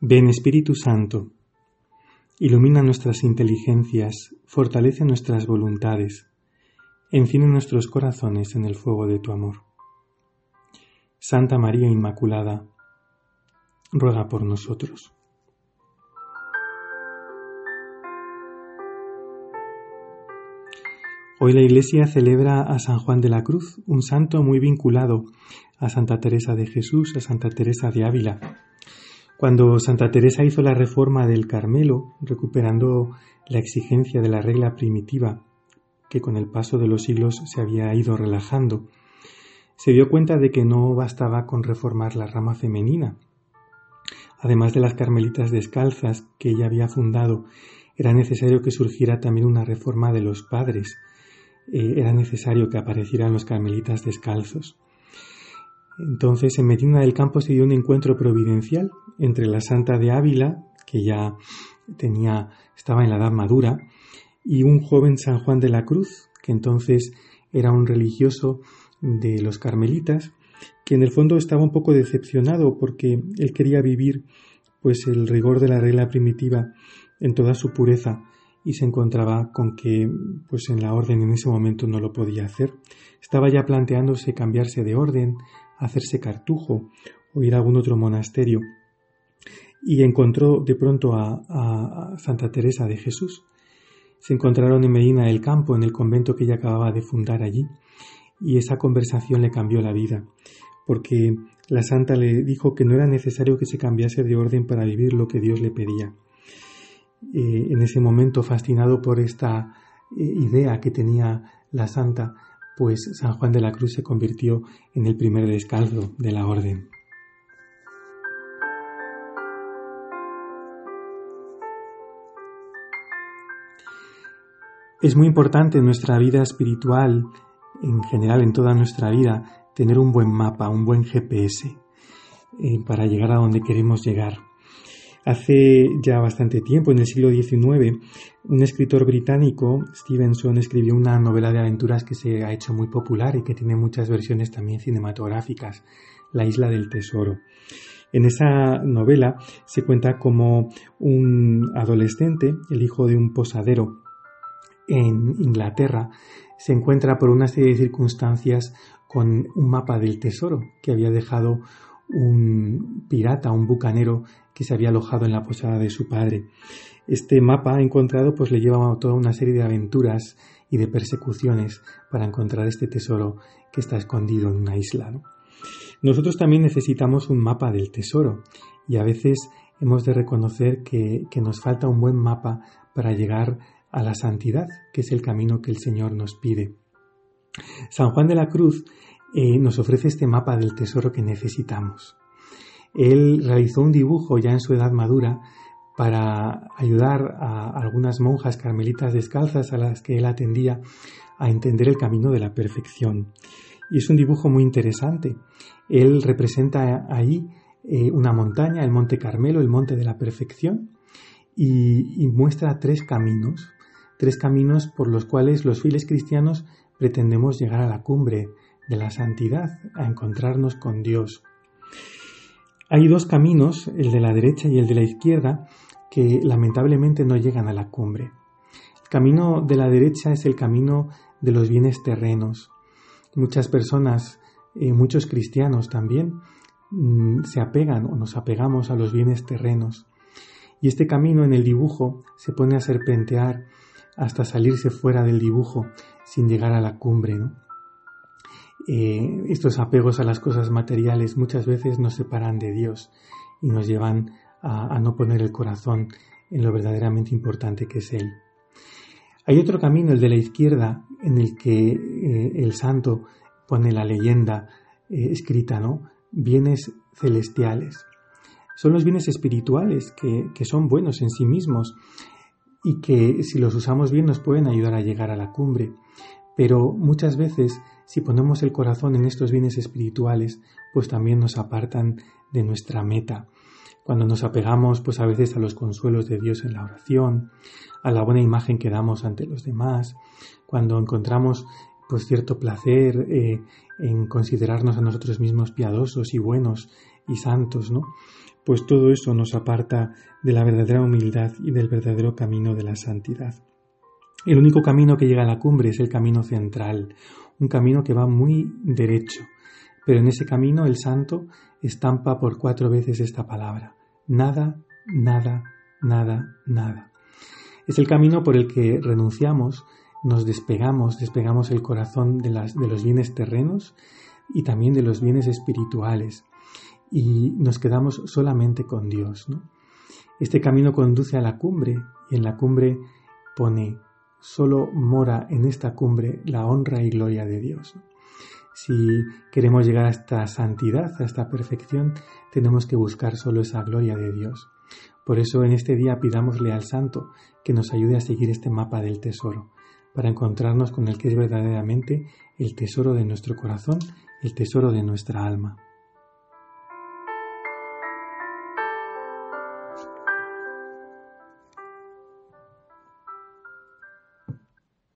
Ven Espíritu Santo, ilumina nuestras inteligencias, fortalece nuestras voluntades, enciende nuestros corazones en el fuego de tu amor. Santa María Inmaculada, ruega por nosotros. Hoy la Iglesia celebra a San Juan de la Cruz, un santo muy vinculado a Santa Teresa de Jesús, a Santa Teresa de Ávila. Cuando Santa Teresa hizo la reforma del Carmelo, recuperando la exigencia de la regla primitiva, que con el paso de los siglos se había ido relajando, se dio cuenta de que no bastaba con reformar la rama femenina. Además de las carmelitas descalzas que ella había fundado, era necesario que surgiera también una reforma de los padres, eh, era necesario que aparecieran los carmelitas descalzos. Entonces en Medina del Campo se dio un encuentro providencial entre la Santa de Ávila, que ya tenía, estaba en la edad madura, y un joven San Juan de la Cruz, que entonces era un religioso de los carmelitas, que en el fondo estaba un poco decepcionado porque él quería vivir pues el rigor de la regla primitiva en toda su pureza y se encontraba con que pues en la orden en ese momento no lo podía hacer. Estaba ya planteándose cambiarse de orden, hacerse cartujo o ir a algún otro monasterio y encontró de pronto a, Santa Teresa de Jesús. Se encontraron en Medina del Campo, en el convento que ella acababa de fundar allí, y esa conversación le cambió la vida, porque la santa le dijo que no era necesario que se cambiase de orden para vivir lo que Dios le pedía. Eh, en ese momento, fascinado por esta eh, idea que tenía la santa, pues San Juan de la Cruz se convirtió en el primer descalzo de la orden. Es muy importante en nuestra vida espiritual, en general en toda nuestra vida, tener un buen mapa, un buen GPS eh, para llegar a donde queremos llegar. Hace ya bastante tiempo, en el siglo XIX, un escritor británico, Stevenson, escribió una novela de aventuras que se ha hecho muy popular y que tiene muchas versiones también cinematográficas, La isla del tesoro. En esa novela se cuenta como un adolescente, el hijo de un posadero en Inglaterra, se encuentra por una serie de circunstancias con un mapa del tesoro que había dejado un pirata, un bucanero que se había alojado en la posada de su padre. Este mapa encontrado pues le lleva a toda una serie de aventuras y de persecuciones para encontrar este tesoro que está escondido en una isla. Nosotros también necesitamos un mapa del tesoro y a veces hemos de reconocer que, nos falta un buen mapa para llegar a la santidad, que es el camino que el Señor nos pide. San Juan de la Cruz eh, nos ofrece este mapa del tesoro que necesitamos. Él realizó un dibujo ya en su edad madura para ayudar a algunas monjas carmelitas descalzas a las que él atendía a entender el camino de la perfección. Y es un dibujo muy interesante. Él representa ahí eh, una montaña, el Monte Carmelo, el Monte de la Perfección, y, y muestra tres caminos, tres caminos por los cuales los fieles cristianos pretendemos llegar a la cumbre de la santidad, a encontrarnos con Dios. Hay dos caminos, el de la derecha y el de la izquierda, que lamentablemente no llegan a la cumbre. El camino de la derecha es el camino de los bienes terrenos. Muchas personas, eh, muchos cristianos también, mm, se apegan o nos apegamos a los bienes terrenos. Y este camino en el dibujo se pone a serpentear hasta salirse fuera del dibujo sin llegar a la cumbre. ¿no? Eh, estos apegos a las cosas materiales muchas veces nos separan de Dios y nos llevan a, no poner el corazón en lo verdaderamente importante que es Él. Hay otro camino, el de la izquierda, en el que eh, el santo pone la leyenda eh, escrita, ¿no? Bienes celestiales. Son los bienes espirituales que, que son buenos en sí mismos y que si los usamos bien nos pueden ayudar a llegar a la cumbre. Pero muchas veces si ponemos el corazón en estos bienes espirituales, pues también nos apartan de nuestra meta. Cuando nos apegamos, pues a veces a los consuelos de Dios en la oración, a la buena imagen que damos ante los demás, cuando encontramos pues cierto placer eh, en considerarnos a nosotros mismos piadosos y buenos y santos, ¿no? pues todo eso nos aparta de la verdadera humildad y del verdadero camino de la santidad. El único camino que llega a la cumbre es el camino central, un camino que va muy derecho, pero en ese camino el santo estampa por cuatro veces esta palabra, nada, nada, nada, nada. Es el camino por el que renunciamos, nos despegamos, despegamos el corazón de, los bienes terrenos y también de los bienes espirituales y nos quedamos solamente con Dios. Este camino conduce a la cumbre y en la cumbre pone solo mora en esta cumbre la honra y gloria de Dios. Si queremos llegar a esta santidad, a esta perfección, tenemos que buscar solo esa gloria de Dios. Por eso en este día pidámosle al Santo que nos ayude a seguir este mapa del tesoro, para encontrarnos con el que es verdaderamente el tesoro de nuestro corazón, el tesoro de nuestra alma.